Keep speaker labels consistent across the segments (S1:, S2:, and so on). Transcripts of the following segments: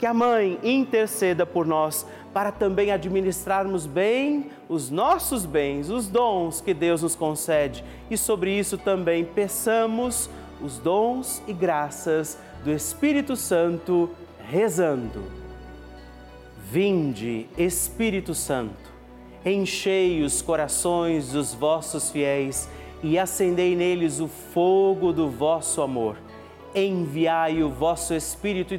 S1: que a Mãe interceda por nós, para também administrarmos bem os nossos bens, os dons que Deus nos concede, e sobre isso também peçamos os dons e graças do Espírito Santo, rezando. Vinde, Espírito Santo, enchei os corações dos vossos fiéis e acendei neles o fogo do vosso amor. Enviai o vosso Espírito e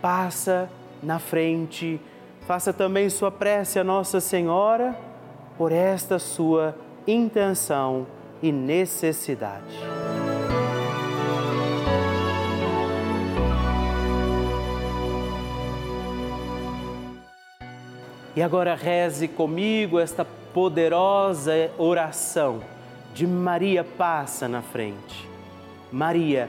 S1: passa na frente, faça também sua prece a Nossa Senhora por esta sua intenção e necessidade. E agora reze comigo esta poderosa oração de Maria passa na frente. Maria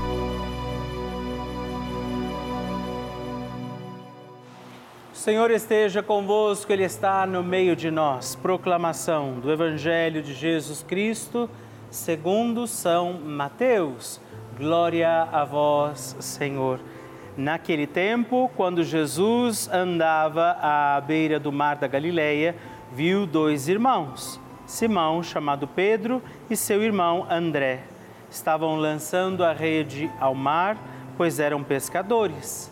S1: Senhor esteja convosco, Ele está no meio de nós. Proclamação do Evangelho de Jesus Cristo, segundo São Mateus. Glória a vós, Senhor. Naquele tempo, quando Jesus andava à beira do mar da Galileia, viu dois irmãos, Simão, chamado Pedro, e seu irmão André. Estavam lançando a rede ao mar, pois eram pescadores.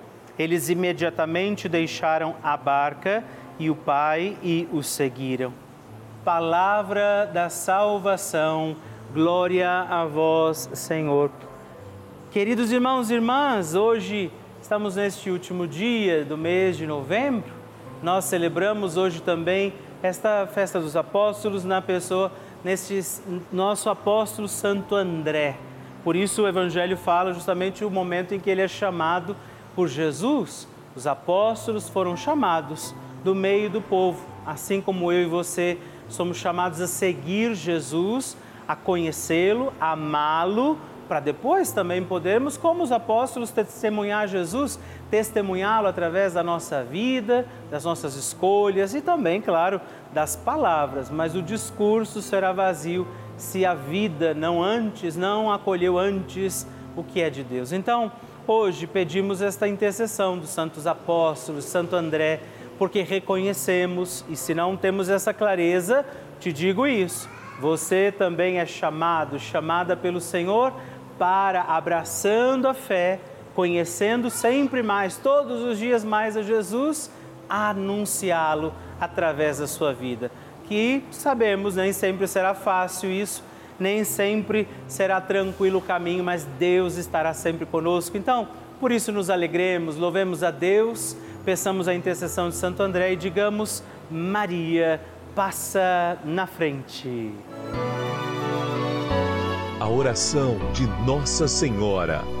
S1: eles imediatamente deixaram a barca e o pai e o seguiram. Palavra da salvação, glória a vós, Senhor. Queridos irmãos e irmãs, hoje estamos neste último dia do mês de novembro. Nós celebramos hoje também esta festa dos apóstolos na pessoa neste nosso apóstolo Santo André. Por isso o evangelho fala justamente o momento em que ele é chamado por Jesus, os apóstolos foram chamados do meio do povo, assim como eu e você somos chamados a seguir Jesus, a conhecê-lo, amá-lo, para depois também podermos, como os apóstolos, testemunhar Jesus, testemunhá-lo através da nossa vida, das nossas escolhas e também, claro, das palavras. Mas o discurso será vazio se a vida não antes, não acolheu antes o que é de Deus. Então, hoje pedimos esta intercessão dos santos apóstolos, Santo André, porque reconhecemos e se não temos essa clareza, te digo isso. Você também é chamado, chamada pelo Senhor para abraçando a fé, conhecendo sempre mais, todos os dias mais a Jesus, anunciá-lo através da sua vida. Que sabemos, nem sempre será fácil isso, nem sempre será tranquilo o caminho, mas Deus estará sempre conosco. Então, por isso nos alegremos, louvemos a Deus peçamos a intercessão de Santo André e digamos: Maria, passa na frente.
S2: A oração de Nossa Senhora.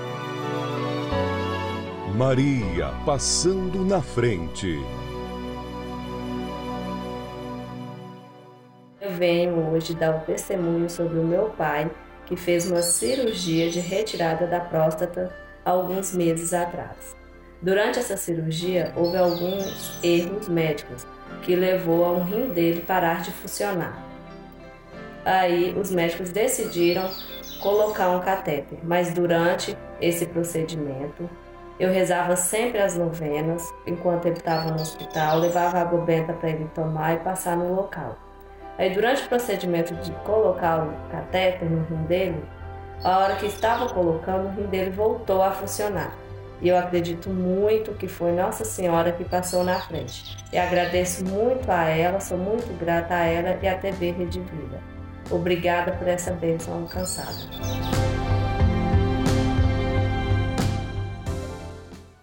S2: Maria passando na frente.
S3: Eu venho hoje dar um testemunho sobre o meu pai, que fez uma cirurgia de retirada da próstata alguns meses atrás. Durante essa cirurgia, houve alguns erros médicos que levou a um rim dele parar de funcionar. Aí os médicos decidiram colocar um catéter, mas durante esse procedimento eu rezava sempre as novenas enquanto ele estava no hospital, levava água benta para ele tomar e passar no local. Aí durante o procedimento de colocar o catéter no rim dele, a hora que estava colocando, o rim dele voltou a funcionar. E eu acredito muito que foi Nossa Senhora que passou na frente. E agradeço muito a ela, sou muito grata a ela e à TV Rede Vida. Obrigada por essa bênção alcançada.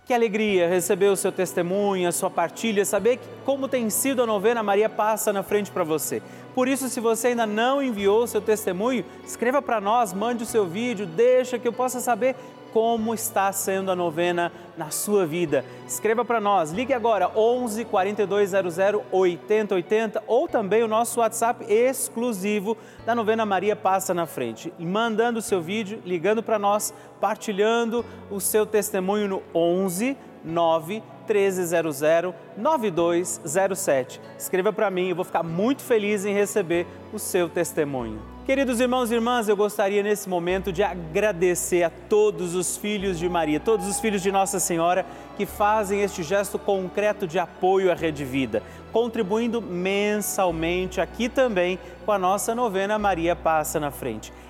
S1: Que alegria receber o seu testemunho, a sua partilha, saber como tem sido a novena Maria Passa na frente para você. Por isso, se você ainda não enviou o seu testemunho, escreva para nós, mande o seu vídeo, deixa que eu possa saber como está sendo a novena na sua vida. Escreva para nós, ligue agora 11 4200 8080 ou também o nosso WhatsApp exclusivo da novena Maria Passa na Frente. Mandando o seu vídeo, ligando para nós, partilhando o seu testemunho no 11 9 1300 9207. Escreva para mim, eu vou ficar muito feliz em receber o seu testemunho. Queridos irmãos e irmãs, eu gostaria nesse momento de agradecer a todos os filhos de Maria, todos os filhos de Nossa Senhora que fazem este gesto concreto de apoio à Rede Vida, contribuindo mensalmente aqui também com a nossa novena Maria Passa na Frente.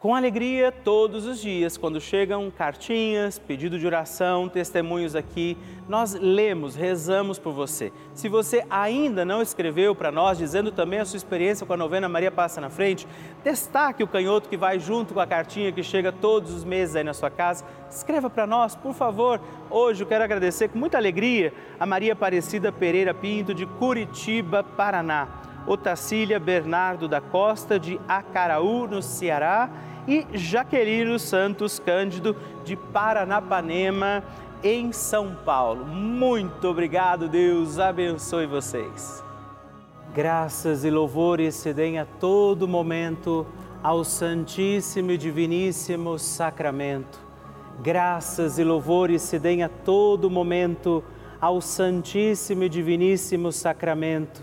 S1: Com alegria, todos os dias, quando chegam cartinhas, pedido de oração, testemunhos aqui, nós lemos, rezamos por você. Se você ainda não escreveu para nós, dizendo também a sua experiência com a novena Maria Passa na Frente, destaque o canhoto que vai junto com a cartinha que chega todos os meses aí na sua casa. Escreva para nós, por favor. Hoje eu quero agradecer com muita alegria a Maria Aparecida Pereira Pinto, de Curitiba, Paraná. Otacília Bernardo da Costa, de Acaraú, no Ceará, e Jaqueline Santos Cândido, de Paranapanema, em São Paulo. Muito obrigado, Deus abençoe vocês. Graças e louvores se deem a todo momento ao Santíssimo e Diviníssimo Sacramento. Graças e louvores se deem a todo momento ao Santíssimo e Diviníssimo Sacramento.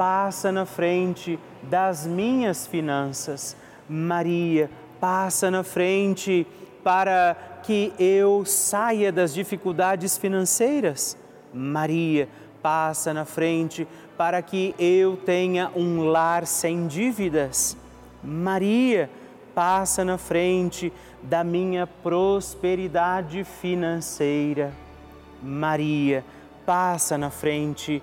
S1: passa na frente das minhas finanças. Maria, passa na frente para que eu saia das dificuldades financeiras. Maria, passa na frente para que eu tenha um lar sem dívidas. Maria, passa na frente da minha prosperidade financeira. Maria, passa na frente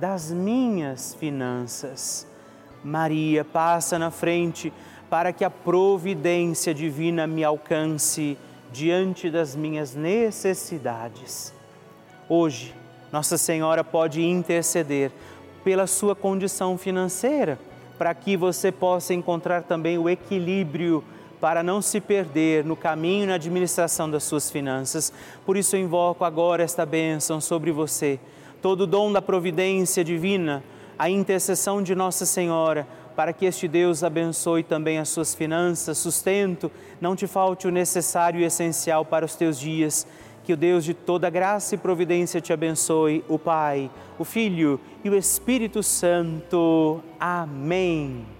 S1: das minhas finanças. Maria, passa na frente para que a providência divina me alcance diante das minhas necessidades. Hoje, Nossa Senhora pode interceder pela sua condição financeira, para que você possa encontrar também o equilíbrio para não se perder no caminho e na administração das suas finanças. Por isso eu invoco agora esta bênção sobre você, todo o dom da providência divina, a intercessão de Nossa Senhora para que este Deus abençoe também as suas finanças, sustento, não te falte o necessário e essencial para os teus dias. Que o Deus de toda graça e providência te abençoe, o Pai, o Filho e o Espírito Santo. Amém.